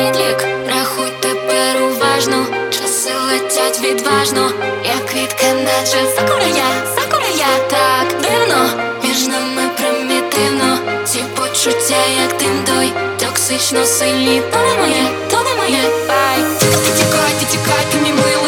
відлік, рахуй тепер уважно, часи летять відважно, як квітка, наче сакура я, сакура я Так дивно, між нами примітивно, ці почуття, як дим той, токсично сильні, то не моє, то не моє, ай. Тікай, ти тікай, ти мій милий,